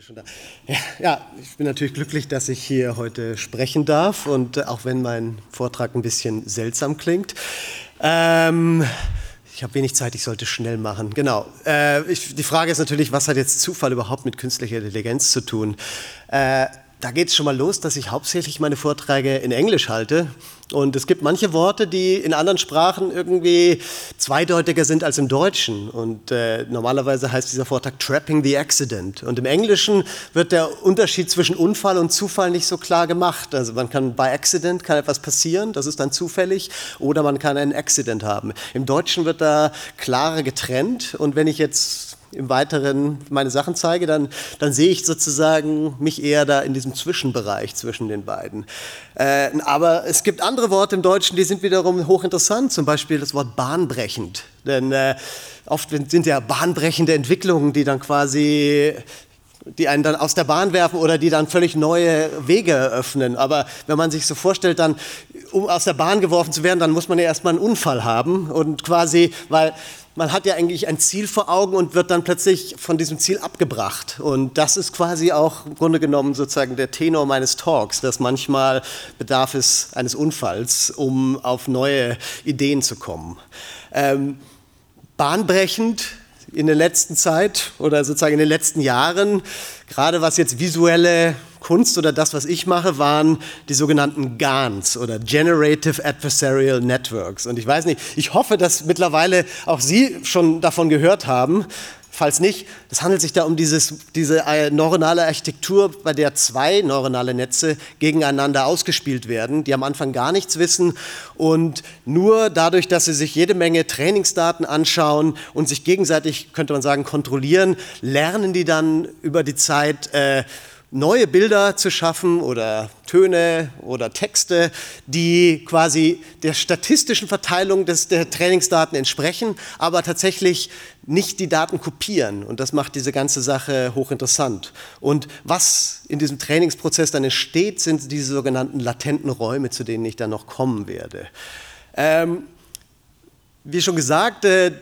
Ist schon da. Ja, ja, ich bin natürlich glücklich, dass ich hier heute sprechen darf und äh, auch wenn mein Vortrag ein bisschen seltsam klingt. Ähm, ich habe wenig Zeit, ich sollte schnell machen. Genau. Äh, ich, die Frage ist natürlich, was hat jetzt Zufall überhaupt mit künstlicher Intelligenz zu tun? Äh, da geht es schon mal los, dass ich hauptsächlich meine Vorträge in Englisch halte. Und es gibt manche Worte, die in anderen Sprachen irgendwie zweideutiger sind als im Deutschen. Und äh, normalerweise heißt dieser Vortrag Trapping the Accident. Und im Englischen wird der Unterschied zwischen Unfall und Zufall nicht so klar gemacht. Also man kann bei Accident kann etwas passieren, das ist dann zufällig, oder man kann einen Accident haben. Im Deutschen wird da klarer getrennt. Und wenn ich jetzt im Weiteren meine Sachen zeige, dann, dann sehe ich sozusagen mich eher da in diesem Zwischenbereich zwischen den beiden. Äh, aber es gibt andere Worte im Deutschen, die sind wiederum hochinteressant, zum Beispiel das Wort bahnbrechend. Denn äh, oft sind ja bahnbrechende Entwicklungen, die dann quasi die einen dann aus der Bahn werfen oder die dann völlig neue Wege eröffnen. Aber wenn man sich so vorstellt, dann um aus der Bahn geworfen zu werden, dann muss man ja erstmal einen Unfall haben und quasi, weil man hat ja eigentlich ein Ziel vor Augen und wird dann plötzlich von diesem Ziel abgebracht. Und das ist quasi auch im Grunde genommen sozusagen der Tenor meines Talks, dass manchmal bedarf es eines Unfalls, um auf neue Ideen zu kommen. Ähm, bahnbrechend in der letzten Zeit oder sozusagen in den letzten Jahren, gerade was jetzt visuelle Kunst oder das, was ich mache, waren die sogenannten GANs oder Generative Adversarial Networks. Und ich weiß nicht, ich hoffe, dass mittlerweile auch Sie schon davon gehört haben. Falls nicht, es handelt sich da um dieses, diese äh, neuronale Architektur, bei der zwei neuronale Netze gegeneinander ausgespielt werden, die am Anfang gar nichts wissen. Und nur dadurch, dass sie sich jede Menge Trainingsdaten anschauen und sich gegenseitig, könnte man sagen, kontrollieren, lernen die dann über die Zeit äh, neue Bilder zu schaffen oder Töne oder Texte, die quasi der statistischen Verteilung des, der Trainingsdaten entsprechen, aber tatsächlich nicht die Daten kopieren. Und das macht diese ganze Sache hochinteressant. Und was in diesem Trainingsprozess dann entsteht, sind diese sogenannten latenten Räume, zu denen ich dann noch kommen werde. Ähm, wie schon gesagt, äh,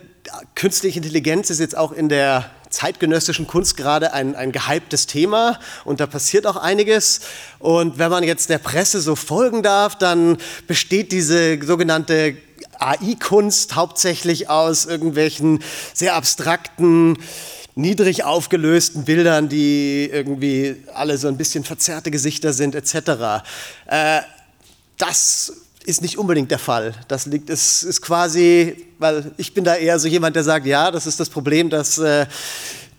künstliche Intelligenz ist jetzt auch in der zeitgenössischen Kunst gerade ein, ein gehyptes Thema und da passiert auch einiges. Und wenn man jetzt der Presse so folgen darf, dann besteht diese sogenannte AI-Kunst hauptsächlich aus irgendwelchen sehr abstrakten, niedrig aufgelösten Bildern, die irgendwie alle so ein bisschen verzerrte Gesichter sind, etc. Äh, das ist nicht unbedingt der Fall. Das liegt, es ist quasi, weil ich bin da eher so jemand, der sagt, ja, das ist das Problem, dass äh,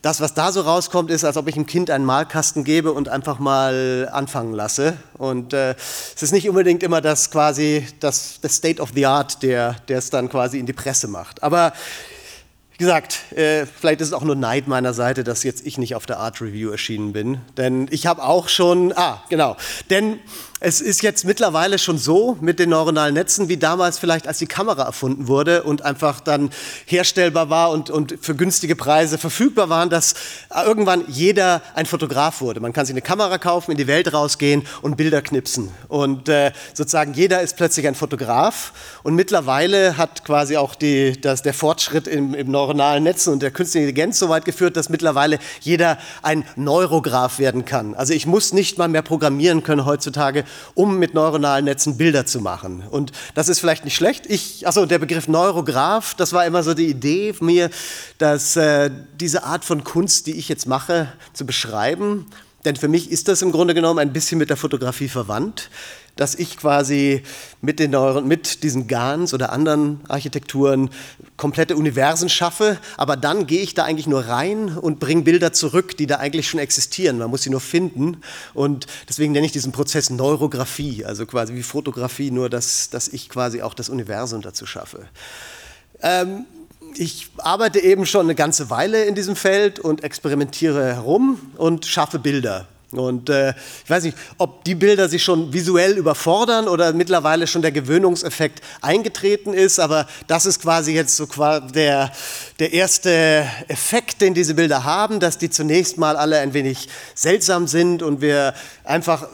das, was da so rauskommt, ist, als ob ich einem Kind einen Malkasten gebe und einfach mal anfangen lasse. Und äh, es ist nicht unbedingt immer das quasi das, das State of the Art, der, der es dann quasi in die Presse macht. Aber wie gesagt, äh, vielleicht ist es auch nur Neid meiner Seite, dass jetzt ich nicht auf der Art Review erschienen bin. Denn ich habe auch schon, ah, genau, denn es ist jetzt mittlerweile schon so mit den neuronalen Netzen, wie damals vielleicht, als die Kamera erfunden wurde und einfach dann herstellbar war und, und für günstige Preise verfügbar waren, dass irgendwann jeder ein Fotograf wurde. Man kann sich eine Kamera kaufen, in die Welt rausgehen und Bilder knipsen. Und äh, sozusagen jeder ist plötzlich ein Fotograf. Und mittlerweile hat quasi auch die, das, der Fortschritt im, im neuronalen Netz und der künstlichen Intelligenz so weit geführt, dass mittlerweile jeder ein Neurograph werden kann. Also ich muss nicht mal mehr programmieren können heutzutage, um mit neuronalen Netzen Bilder zu machen. Und das ist vielleicht nicht schlecht. Ich, achso, der Begriff Neurograph, das war immer so die Idee von mir, dass äh, diese Art von Kunst, die ich jetzt mache, zu beschreiben. Denn für mich ist das im Grunde genommen ein bisschen mit der Fotografie verwandt dass ich quasi mit, den Neuron, mit diesen GANs oder anderen Architekturen komplette Universen schaffe, aber dann gehe ich da eigentlich nur rein und bringe Bilder zurück, die da eigentlich schon existieren. Man muss sie nur finden und deswegen nenne ich diesen Prozess Neurographie, also quasi wie Fotografie, nur dass, dass ich quasi auch das Universum dazu schaffe. Ähm, ich arbeite eben schon eine ganze Weile in diesem Feld und experimentiere herum und schaffe Bilder Und äh, ich weiß nicht, ob die Bilder sich schon visuell überfordern oder mittlerweile schon der Gewöhnungseffekt eingetreten ist, aber das ist quasi jetzt so der, der erste Effekt, den diese Bilder haben, dass die zunächst mal alle ein wenig seltsam sind und wir einfach,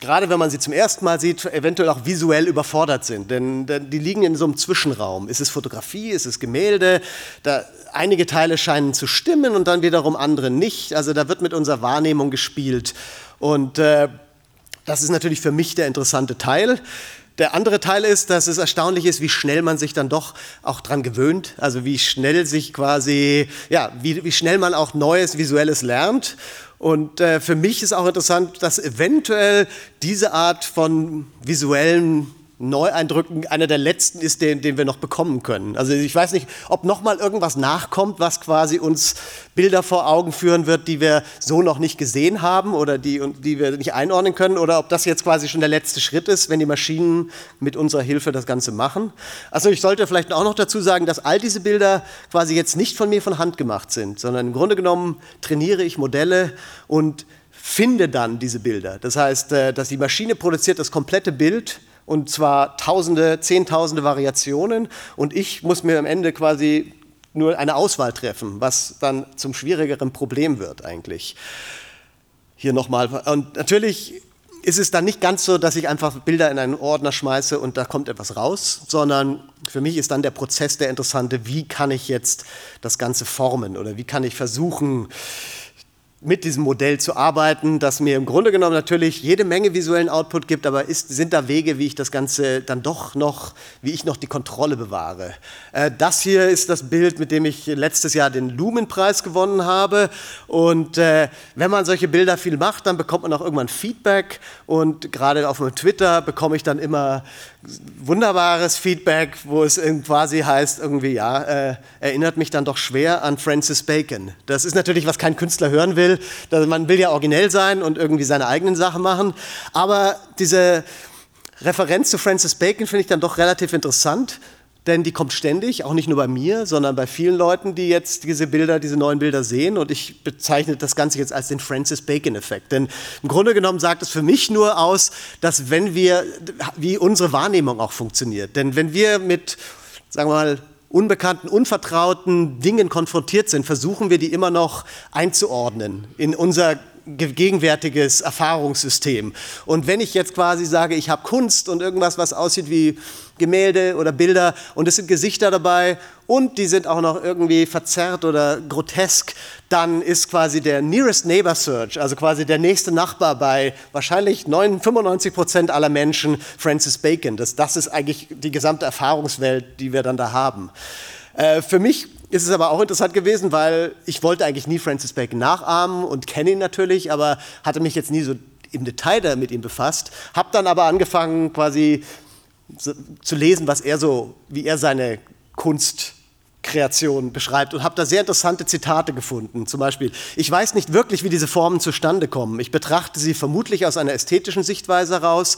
gerade wenn man sie zum ersten Mal sieht, eventuell auch visuell überfordert sind. Denn, denn die liegen in so einem Zwischenraum. Ist es Fotografie, ist es Gemälde? Da, einige Teile scheinen zu stimmen und dann wiederum andere nicht. Also da wird mit unserer Wahrnehmung gespielt. Und äh, das ist natürlich für mich der interessante Teil. Der andere Teil ist, dass es erstaunlich ist, wie schnell man sich dann doch auch dran gewöhnt. Also wie schnell sich quasi, ja, wie, wie schnell man auch Neues, Visuelles lernt. Und äh, für mich ist auch interessant, dass eventuell diese Art von visuellen Neueindrücken einer der letzten ist, den, den wir noch bekommen können. Also ich weiß nicht, ob noch mal irgendwas nachkommt, was quasi uns Bilder vor Augen führen wird, die wir so noch nicht gesehen haben oder die, die wir nicht einordnen können, oder ob das jetzt quasi schon der letzte Schritt ist, wenn die Maschinen mit unserer Hilfe das Ganze machen. Also ich sollte vielleicht auch noch dazu sagen, dass all diese Bilder quasi jetzt nicht von mir von Hand gemacht sind, sondern im Grunde genommen trainiere ich Modelle und finde dann diese Bilder. Das heißt, äh, dass die Maschine produziert das komplette Bild und zwar Tausende, Zehntausende Variationen und ich muss mir am Ende quasi nur eine Auswahl treffen, was dann zum schwierigeren Problem wird eigentlich. Hier nochmal. Und natürlich ist es dann nicht ganz so, dass ich einfach Bilder in einen Ordner schmeiße und da kommt etwas raus, sondern für mich ist dann der Prozess der interessante, wie kann ich jetzt das Ganze formen oder wie kann ich versuchen, mit diesem Modell zu arbeiten, das mir im Grunde genommen natürlich jede Menge visuellen Output gibt, aber ist, sind da Wege, wie ich das Ganze dann doch noch, wie ich noch die Kontrolle bewahre. Äh, das hier ist das Bild, mit dem ich letztes Jahr den Lumen-Preis gewonnen habe. Und äh, wenn man solche Bilder viel macht, dann bekommt man auch irgendwann Feedback. Und gerade auf meinem Twitter bekomme ich dann immer wunderbares Feedback, wo es quasi heißt, irgendwie, ja, äh, erinnert mich dann doch schwer an Francis Bacon. Das ist natürlich, was kein Künstler hören will. Man will ja originell sein und irgendwie seine eigenen Sachen machen. Aber diese Referenz zu Francis Bacon finde ich dann doch relativ interessant, denn die kommt ständig, auch nicht nur bei mir, sondern bei vielen Leuten, die jetzt diese Bilder, diese neuen Bilder sehen. Und ich bezeichne das Ganze jetzt als den Francis Bacon-Effekt. Denn im Grunde genommen sagt es für mich nur aus, dass wenn wir, wie unsere Wahrnehmung auch funktioniert. Denn wenn wir mit, sagen wir mal, unbekannten, unvertrauten Dingen konfrontiert sind, versuchen wir die immer noch einzuordnen in unser gegenwärtiges Erfahrungssystem. Und wenn ich jetzt quasi sage, ich habe Kunst und irgendwas, was aussieht wie Gemälde oder Bilder und es sind Gesichter dabei und die sind auch noch irgendwie verzerrt oder grotesk, dann ist quasi der Nearest Neighbor Search, also quasi der nächste Nachbar bei wahrscheinlich 95 Prozent aller Menschen Francis Bacon. Das, das ist eigentlich die gesamte Erfahrungswelt, die wir dann da haben. Äh, für mich ist es aber auch interessant gewesen, weil ich wollte eigentlich nie Francis Bacon nachahmen und kenne ihn natürlich, aber hatte mich jetzt nie so im Detail da mit ihm befasst. Habe dann aber angefangen, quasi zu lesen, was er so, wie er seine Kunst Kreation beschreibt und habe da sehr interessante Zitate gefunden. Zum Beispiel, ich weiß nicht wirklich, wie diese Formen zustande kommen. Ich betrachte sie vermutlich aus einer ästhetischen Sichtweise heraus.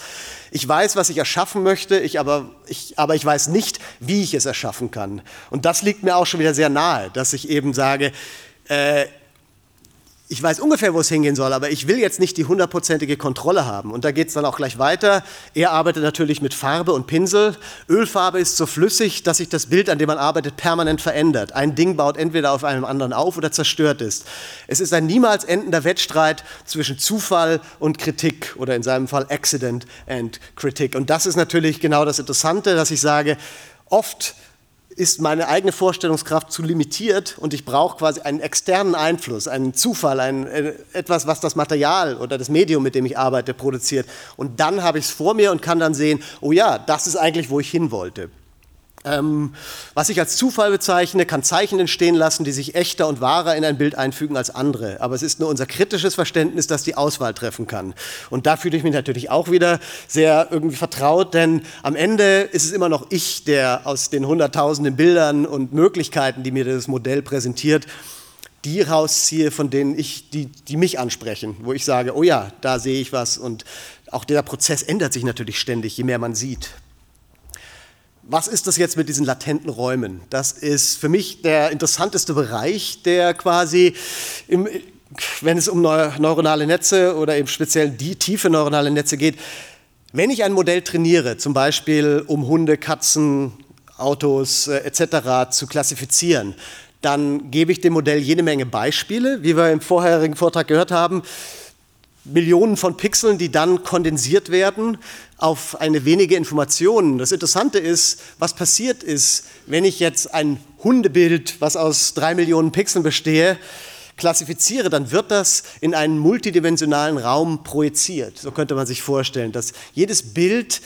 Ich weiß, was ich erschaffen möchte, ich aber, ich, aber ich weiß nicht, wie ich es erschaffen kann. Und das liegt mir auch schon wieder sehr nahe, dass ich eben sage, äh, ich weiß ungefähr, wo es hingehen soll, aber ich will jetzt nicht die hundertprozentige Kontrolle haben. Und da geht es dann auch gleich weiter. Er arbeitet natürlich mit Farbe und Pinsel. Ölfarbe ist so flüssig, dass sich das Bild, an dem man arbeitet, permanent verändert. Ein Ding baut entweder auf einem anderen auf oder zerstört ist. Es ist ein niemals endender Wettstreit zwischen Zufall und Kritik oder in seinem Fall Accident and Critic. Und das ist natürlich genau das Interessante, dass ich sage, oft ist meine eigene Vorstellungskraft zu limitiert und ich brauche quasi einen externen Einfluss, einen Zufall, ein, äh, etwas, was das Material oder das Medium, mit dem ich arbeite, produziert. Und dann habe ich es vor mir und kann dann sehen, oh ja, das ist eigentlich, wo ich hin wollte. Ähm, was ich als Zufall bezeichne, kann Zeichen entstehen lassen, die sich echter und wahrer in ein Bild einfügen als andere. Aber es ist nur unser kritisches Verständnis, das die Auswahl treffen kann. Und da fühle ich mich natürlich auch wieder sehr irgendwie vertraut, denn am Ende ist es immer noch ich, der aus den hunderttausenden Bildern und Möglichkeiten, die mir das Modell präsentiert, die rausziehe, von denen ich, die, die mich ansprechen, wo ich sage, oh ja, da sehe ich was. Und auch der Prozess ändert sich natürlich ständig, je mehr man sieht. Was ist das jetzt mit diesen latenten Räumen? Das ist für mich der interessanteste Bereich, der quasi im, wenn es um neuronale Netze oder eben speziell die tiefe neuronale Netze geht, wenn ich ein Modell trainiere, zum Beispiel um Hunde, Katzen, Autos äh, etc. zu klassifizieren, dann gebe ich dem Modell jede Menge Beispiele, wie wir im vorherigen Vortrag gehört haben, Millionen von Pixeln, die dann kondensiert werden auf eine wenige Informationen. Das Interessante ist, was passiert ist, wenn ich jetzt ein Hundebild, was aus drei Millionen Pixeln bestehe, klassifiziere, dann wird das in einen multidimensionalen Raum projiziert. So könnte man sich vorstellen, dass jedes Bild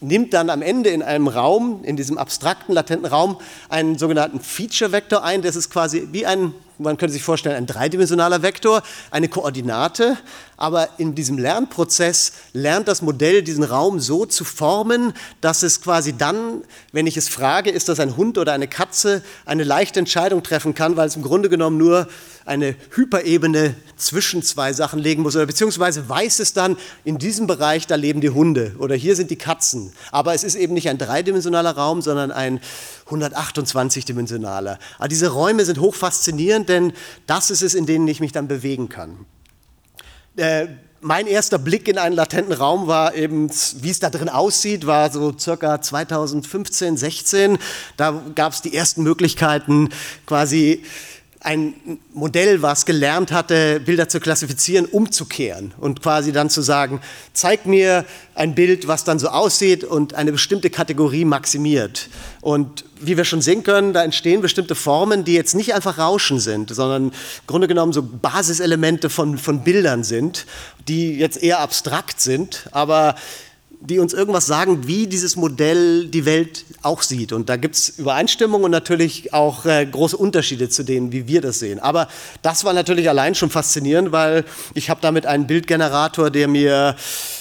nimmt dann am Ende in einem Raum, in diesem abstrakten, latenten Raum, einen sogenannten Feature-Vektor ein. Das ist quasi wie ein man könnte sich vorstellen, ein dreidimensionaler Vektor, eine Koordinate, aber in diesem Lernprozess lernt das Modell diesen Raum so zu formen, dass es quasi dann, wenn ich es frage, ist das ein Hund oder eine Katze, eine leichte Entscheidung treffen kann, weil es im Grunde genommen nur eine Hyperebene zwischen zwei Sachen legen muss oder beziehungsweise weiß es dann, in diesem Bereich, da leben die Hunde oder hier sind die Katzen. Aber es ist eben nicht ein dreidimensionaler Raum, sondern ein 128-dimensionaler. Aber diese Räume sind hoch faszinierend, denn das ist es, in denen ich mich dann bewegen kann. Äh, mein erster Blick in einen latenten Raum war eben, wie es da drin aussieht, war so circa 2015, 16. Da gab es die ersten Möglichkeiten, quasi ein Modell, was gelernt hatte, Bilder zu klassifizieren, umzukehren und quasi dann zu sagen, zeig mir ein Bild, was dann so aussieht und eine bestimmte Kategorie maximiert. Und wie wir schon sehen können, da entstehen bestimmte Formen, die jetzt nicht einfach Rauschen sind, sondern im Grunde genommen so Basiselemente von, von Bildern sind, die jetzt eher abstrakt sind, aber die uns irgendwas sagen, wie dieses Modell die Welt auch sieht. Und da gibt es Übereinstimmungen und natürlich auch äh, große Unterschiede zu denen, wie wir das sehen. Aber das war natürlich allein schon faszinierend, weil ich habe damit einen Bildgenerator, der mir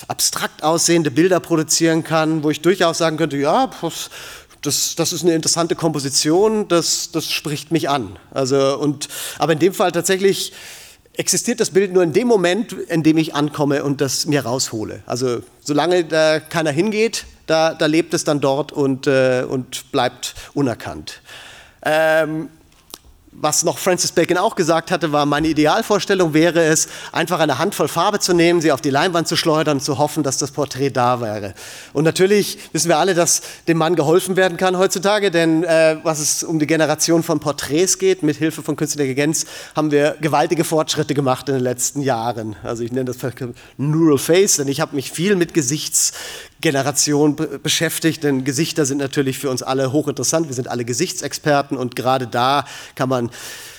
abstrakt aussehende Bilder produzieren kann, wo ich durchaus sagen könnte, ja, das, das, ist eine interessante Komposition, das, das spricht mich an. Also, und, aber in dem Fall tatsächlich existiert das Bild nur in dem Moment, in dem ich ankomme und das mir raushole. Also solange da keiner hingeht, da, da lebt es dann dort und, äh, und bleibt unerkannt. Ähm, was noch Francis Bacon auch gesagt hatte, war, meine Idealvorstellung wäre es, einfach eine Handvoll Farbe zu nehmen, sie auf die Leinwand zu schleudern und zu hoffen, dass das Porträt da wäre. Und natürlich wissen wir alle, dass dem Mann geholfen werden kann heutzutage, denn äh, was es um die Generation von Porträts geht, mit Hilfe von künstlicher Intelligenz, haben wir gewaltige Fortschritte gemacht in den letzten Jahren. Also ich nenne das Neural Face, denn ich habe mich viel mit Gesichts Generation beschäftigt, denn Gesichter sind natürlich für uns alle hochinteressant. Wir sind alle Gesichtsexperten und gerade da kann man,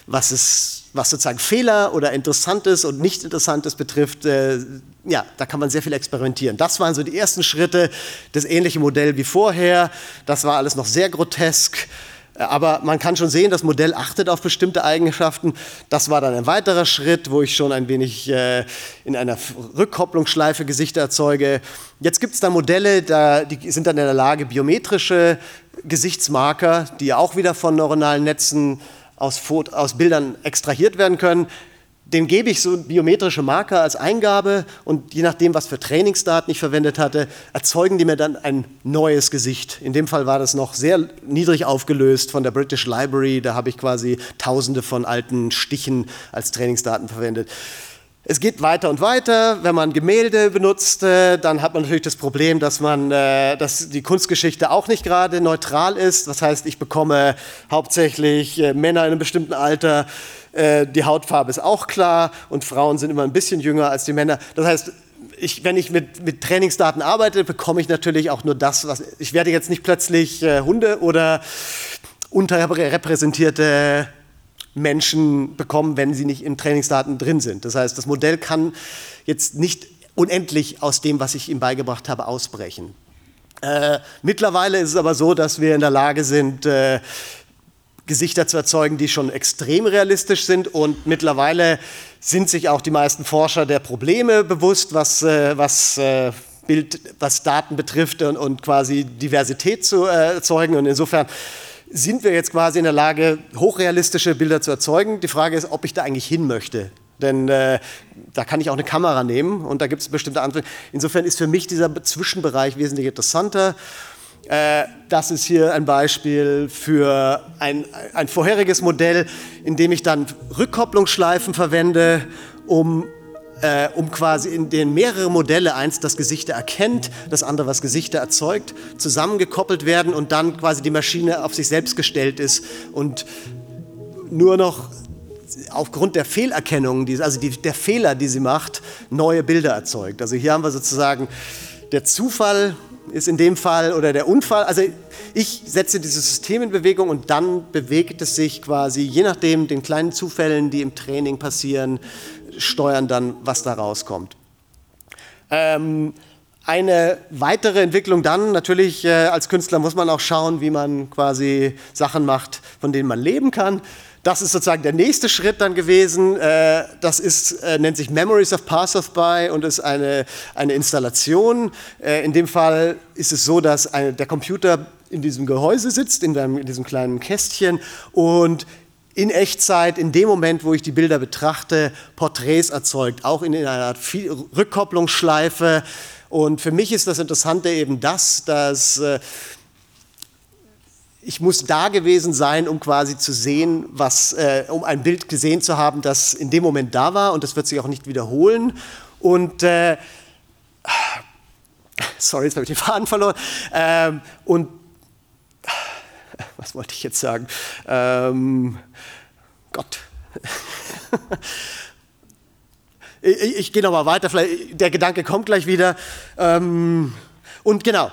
was es was sozusagen Fehler oder Interessantes und Nicht-Interessantes betrifft, äh, ja, da kann man sehr viel experimentieren. Das waren so die ersten Schritte, das ähnliche Modell wie vorher. Das war alles noch sehr grotesk. Aber man kann schon sehen, das Modell achtet auf bestimmte Eigenschaften. Das war dann ein weiterer Schritt, wo ich schon ein wenig äh, in einer Rückkopplungsschleife Gesichter erzeuge. Jetzt gibt es da Modelle, da, die sind dann in der Lage, biometrische Gesichtsmarker, die auch wieder von neuronalen Netzen aus, aus Bildern extrahiert werden können, dem gebe ich so biometrische Marker als Eingabe und je nachdem, was für Trainingsdaten ich verwendet hatte, erzeugen die mir dann ein neues Gesicht. In dem Fall war das noch sehr niedrig aufgelöst von der British Library. Da habe ich quasi tausende von alten Stichen als Trainingsdaten verwendet. Es geht weiter und weiter. Wenn man Gemälde benutzt, äh, dann hat man natürlich das Problem, dass, man, äh, dass die Kunstgeschichte auch nicht gerade neutral ist. Das heißt, ich bekomme hauptsächlich äh, Männer in einem bestimmten Alter. Die Hautfarbe ist auch klar und Frauen sind immer ein bisschen jünger als die Männer. Das heißt, ich, wenn ich mit, mit, Trainingsdaten arbeite, bekomme ich natürlich auch nur das, was ich werde jetzt nicht plötzlich Hunde oder unterrepräsentierte Menschen bekommen, wenn sie nicht in Trainingsdaten drin sind. Das heißt, das Modell kann jetzt nicht unendlich aus dem, was ich ihm beigebracht habe, ausbrechen. Äh, mittlerweile ist es aber so, dass wir in der Lage sind, äh, Gesichter zu erzeugen, die schon extrem realistisch sind und mittlerweile sind sich auch die meisten Forscher der Probleme bewusst, was, äh, was äh, Bild, was Daten betrifft und, und quasi Diversität zu äh, erzeugen. Und insofern sind wir jetzt quasi in der Lage, hochrealistische Bilder zu erzeugen. Die Frage ist, ob ich da eigentlich hin möchte. Denn äh, da kann ich auch eine Kamera nehmen und da gibt es bestimmte andere. Insofern ist für mich dieser Zwischenbereich wesentlich interessanter. Äh, das ist hier ein Beispiel für ein, ein vorheriges Modell, in dem ich dann Rückkopplungsschleifen verwende, um äh, um quasi in den mehrere Modelle, eins das Gesichter erkennt, das andere was Gesichter erzeugt, zusammengekoppelt werden und dann quasi die Maschine auf sich selbst gestellt ist und nur noch aufgrund der Fehlerkennung, also die, der Fehler, die sie macht, neue Bilder erzeugt. Also hier haben wir sozusagen der Zufall ist in dem Fall oder der Unfall. Also ich setze dieses System in Bewegung und dann bewegt es sich quasi, je nachdem den kleinen Zufällen, die im Training passieren, steuern dann, was da rauskommt. Ähm, eine weitere Entwicklung dann, natürlich äh, als Künstler muss man auch schauen, wie man quasi Sachen macht, von denen man leben kann. Das ist sozusagen der nächste Schritt dann gewesen. Äh, das ist, äh, nennt sich Memories of Passers-by und ist eine, eine Installation. Äh, in dem Fall ist es so, dass eine, der Computer in diesem Gehäuse sitzt, in, dem, in diesem kleinen Kästchen und in Echtzeit, in dem Moment, wo ich die Bilder betrachte, Porträts erzeugt, auch in einer Art Rückkopplungsschleife. Und für mich ist das Interessante eben das, dass ich muss da gewesen sein, um quasi zu sehen, was, äh, um ein Bild gesehen zu haben, das in dem Moment da war und das wird sich auch nicht wiederholen. Und äh, sorry, jetzt habe ich den Faden verloren. Ähm, und was wollte ich jetzt sagen? Ähm, Gott. ich, ich gehe nochmal weiter, vielleicht, der Gedanke kommt gleich wieder. Ähm, und genau,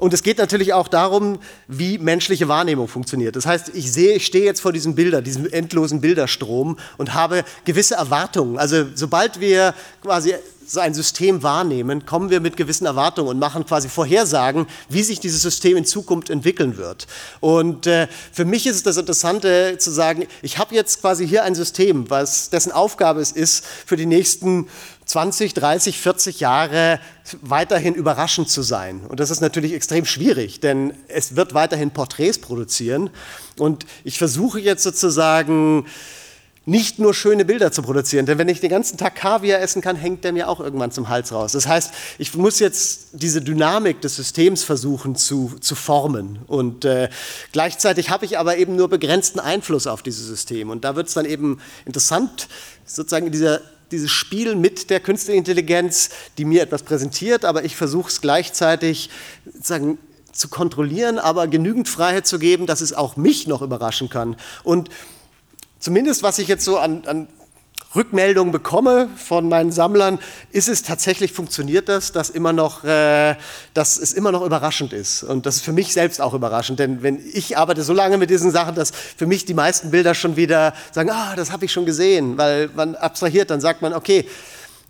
und es geht natürlich auch darum, wie menschliche Wahrnehmung funktioniert. Das heißt, ich sehe, ich stehe jetzt vor diesem Bilder, diesem endlosen Bilderstrom und habe gewisse Erwartungen. Also sobald wir quasi so ein System wahrnehmen, kommen wir mit gewissen Erwartungen und machen quasi Vorhersagen, wie sich dieses System in Zukunft entwickeln wird. Und äh, für mich ist es das Interessante zu sagen, ich habe jetzt quasi hier ein System, was, dessen Aufgabe es ist, für die nächsten 20, 30, 40 Jahre weiterhin überraschend zu sein. Und das ist natürlich extrem schwierig, denn es wird weiterhin Porträts produzieren. Und ich versuche jetzt sozusagen nicht nur schöne Bilder zu produzieren, denn wenn ich den ganzen Tag Kaviar essen kann, hängt der mir auch irgendwann zum Hals raus. Das heißt, ich muss jetzt diese Dynamik des Systems versuchen zu, zu formen und äh, gleichzeitig habe ich aber eben nur begrenzten Einfluss auf dieses System und da wird es dann eben interessant, sozusagen in dieser dieses Spiel mit der künstlichen Intelligenz, die mir etwas präsentiert, aber ich versuche es gleichzeitig sagen, zu kontrollieren, aber genügend Freiheit zu geben, dass es auch mich noch überraschen kann. Und zumindest was ich jetzt so an, an Rückmeldungen bekomme von meinen Sammlern, ist es tatsächlich, funktioniert das, dass, immer noch, äh, dass es immer noch überraschend ist. Und das ist für mich selbst auch überraschend, denn wenn ich arbeite so lange mit diesen Sachen, dass für mich die meisten Bilder schon wieder sagen, ah, das habe ich schon gesehen, weil man abstrahiert, dann sagt man, okay,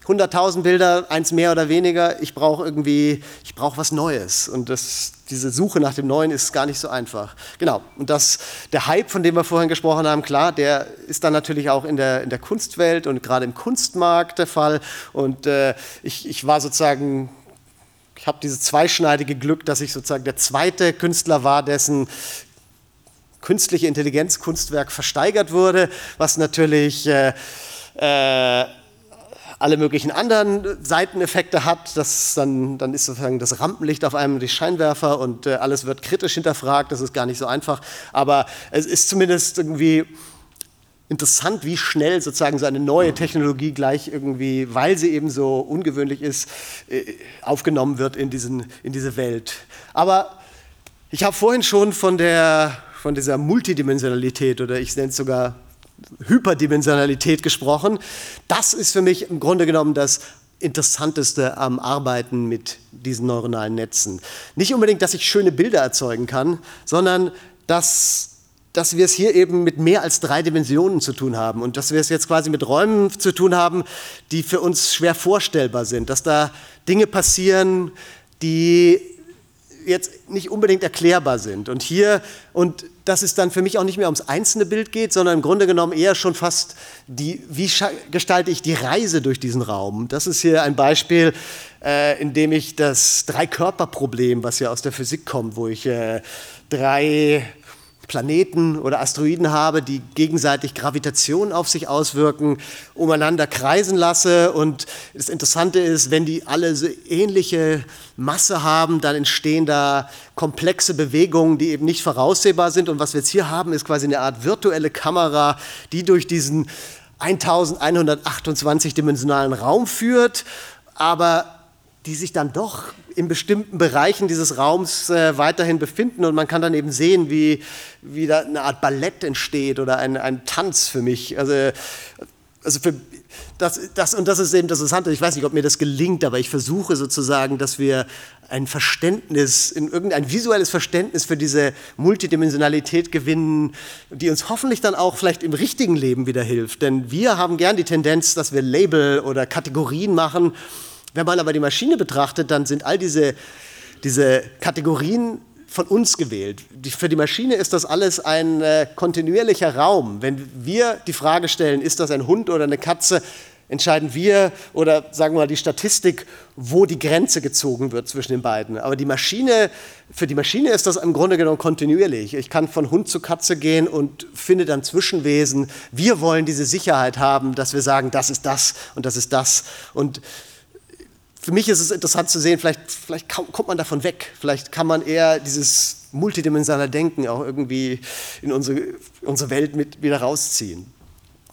100.000 Bilder, eins mehr oder weniger, ich brauche irgendwie, ich brauche was Neues. Und das, diese Suche nach dem Neuen ist gar nicht so einfach. Genau, und das, der Hype, von dem wir vorhin gesprochen haben, klar, der ist dann natürlich auch in der, in der Kunstwelt und gerade im Kunstmarkt der Fall. Und äh, ich, ich war sozusagen ich habe dieses zweischneidige Glück, dass ich sozusagen der zweite Künstler war, dessen künstliche Intelligenz Kunstwerk versteigert wurde, was natürlich äh, äh, alle möglichen anderen Seiteneffekte hat. Das dann, dann ist sozusagen das Rampenlicht auf einem die Scheinwerfer und äh, alles wird kritisch hinterfragt. Das ist gar nicht so einfach. Aber es ist zumindest irgendwie interessant, wie schnell sozusagen so eine neue Technologie gleich irgendwie, weil sie eben so ungewöhnlich ist, äh, aufgenommen wird in, diesen, in diese Welt. Aber ich habe vorhin schon von, der, von dieser Multidimensionalität oder ich nenne es sogar Hyperdimensionalität gesprochen. Das ist für mich im Grunde genommen das Interessanteste am Arbeiten mit diesen neuronalen Netzen. Nicht unbedingt, dass ich schöne Bilder erzeugen kann, sondern dass, dass wir es hier eben mit mehr als drei Dimensionen zu tun haben und dass wir es jetzt quasi mit Räumen zu tun haben, die für uns schwer vorstellbar sind, dass da Dinge passieren, die jetzt nicht unbedingt erklärbar sind. Und hier, und dass es dann für mich auch nicht mehr ums einzelne Bild geht, sondern im Grunde genommen eher schon fast, die, wie gestalte ich die Reise durch diesen Raum. Das ist hier ein Beispiel, äh, in dem ich das Drei-Körper-Problem, was ja aus der Physik kommt, wo ich äh, drei Planeten oder Asteroiden habe, die gegenseitig Gravitation auf sich auswirken, umeinander kreisen lasse. Und das Interessante ist, wenn die alle so ähnliche Masse haben, dann entstehen da komplexe Bewegungen, die eben nicht voraussehbar sind. Und was wir jetzt hier haben, ist quasi eine Art virtuelle Kamera, die durch diesen 1128 dimensionalen Raum führt, aber die sich dann doch in bestimmten Bereichen dieses Raums äh, weiterhin befinden und man kann dann eben sehen, wie, wie da eine Art Ballett entsteht oder ein, ein Tanz für mich. Also, also für, das, das, und das ist eben das Interessante. Ich weiß nicht, ob mir das gelingt, aber ich versuche sozusagen, dass wir ein Verständnis, in irgendein visuelles Verständnis für diese Multidimensionalität gewinnen, die uns hoffentlich dann auch vielleicht im richtigen Leben wieder hilft. Denn wir haben gern die Tendenz, dass wir Label oder Kategorien machen wenn man aber die Maschine betrachtet, dann sind all diese, diese Kategorien von uns gewählt. Für die Maschine ist das alles ein äh, kontinuierlicher Raum. Wenn wir die Frage stellen, ist das ein Hund oder eine Katze, entscheiden wir oder sagen wir mal die Statistik, wo die Grenze gezogen wird zwischen den beiden. Aber die Maschine, für die Maschine ist das im Grunde genommen kontinuierlich. Ich kann von Hund zu Katze gehen und finde dann Zwischenwesen. Wir wollen diese Sicherheit haben, dass wir sagen, das ist das und das ist das. Und für mich ist es interessant zu sehen, vielleicht, vielleicht kommt man davon weg. Vielleicht kann man eher dieses multidimensionale Denken auch irgendwie in unsere, unsere Welt mit wieder rausziehen.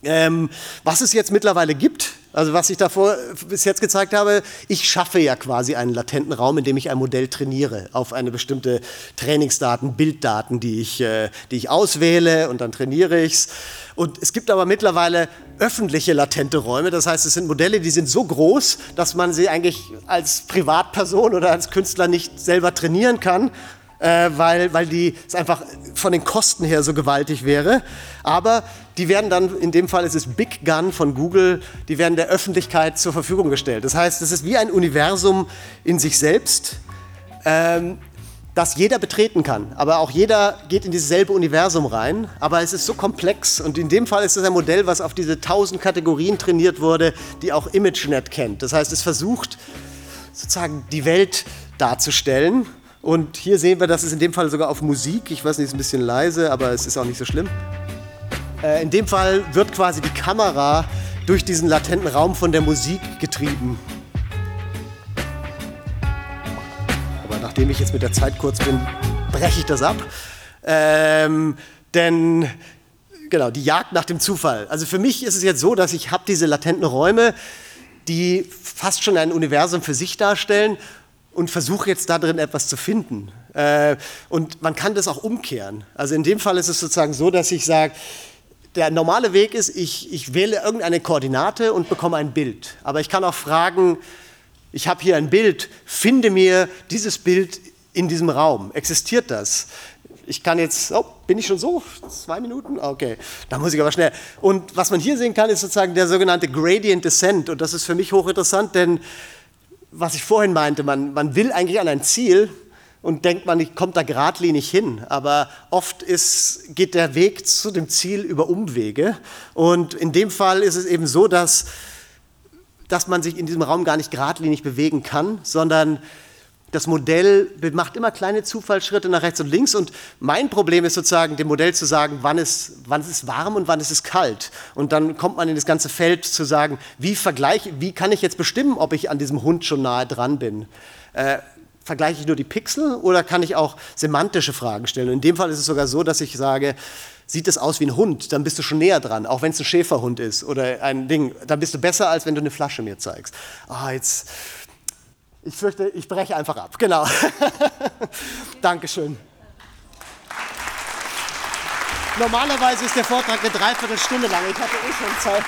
Ähm, was es jetzt mittlerweile gibt, also was ich davor bis jetzt gezeigt habe, ich schaffe ja quasi einen latenten Raum, in dem ich ein Modell trainiere auf eine bestimmte Trainingsdaten, Bilddaten, die ich, äh, die ich auswähle und dann trainiere ich es. Und es gibt aber mittlerweile öffentliche latente Räume. Das heißt, es sind Modelle, die sind so groß, dass man sie eigentlich als Privatperson oder als Künstler nicht selber trainieren kann, äh, weil, weil die es einfach von den Kosten her so gewaltig wäre. Aber die werden dann, in dem Fall ist es Big Gun von Google, die werden der Öffentlichkeit zur Verfügung gestellt. Das heißt, es ist wie ein Universum in sich selbst. Ähm, das jeder betreten kann. Aber auch jeder geht in dieses selbe Universum rein. Aber es ist so komplex. Und in dem Fall ist es ein Modell, was auf diese tausend Kategorien trainiert wurde, die auch ImageNet kennt. Das heißt, es versucht sozusagen die Welt darzustellen. Und hier sehen wir, das ist in dem Fall sogar auf Musik. Ich weiß nicht, ist ein bisschen leise, aber es ist auch nicht so schlimm. Äh, in dem Fall wird quasi die Kamera durch diesen latenten Raum von der Musik getrieben. nachdem ich jetzt mit der Zeit kurz bin, breche ich das ab. Ähm, denn genau, die Jagd nach dem Zufall. Also für mich ist es jetzt so, dass ich habe diese latenten Räume, die fast schon ein Universum für sich darstellen und versuche jetzt da drin etwas zu finden. Äh, und man kann das auch umkehren. Also in dem Fall ist es sozusagen so, dass ich sage, der normale Weg ist, ich, ich wähle irgendeine Koordinate und bekomme ein Bild. Aber ich kann auch fragen, ich habe hier ein Bild, finde mir dieses Bild in diesem Raum. Existiert das? Ich kann jetzt, oh, bin ich schon so? Zwei Minuten? Okay, da muss ich aber schnell. Und was man hier sehen kann, ist sozusagen der sogenannte Gradient Descent. Und das ist für mich hochinteressant, denn was ich vorhin meinte, man, man will eigentlich an ein Ziel und denkt man, ich komme da geradlinig hin. Aber oft ist, geht der Weg zu dem Ziel über Umwege. Und in dem Fall ist es eben so, dass dass man sich in diesem Raum gar nicht geradlinig bewegen kann, sondern das Modell macht immer kleine Zufallsschritte nach rechts und links und mein Problem ist sozusagen, dem Modell zu sagen, wann ist, wann ist es warm und wann ist es kalt. Und dann kommt man in das ganze Feld zu sagen, wie, vergleich, wie kann ich jetzt bestimmen, ob ich an diesem Hund schon nahe dran bin. Äh, vergleiche ich nur die Pixel oder kann ich auch semantische Fragen stellen? In dem Fall ist es sogar so, dass ich sage, sieht es aus wie ein Hund, dann bist du schon näher dran, auch wenn es ein Schäferhund ist oder ein Ding. Dann bist du besser, als wenn du eine Flasche mir zeigst. Ah, jetzt, ich fürchte, ich breche einfach ab. Genau. Dankeschön. Normalerweise ist der Vortrag eine Dreiviertelstunde lang. Ich hatte eh schon Zeit.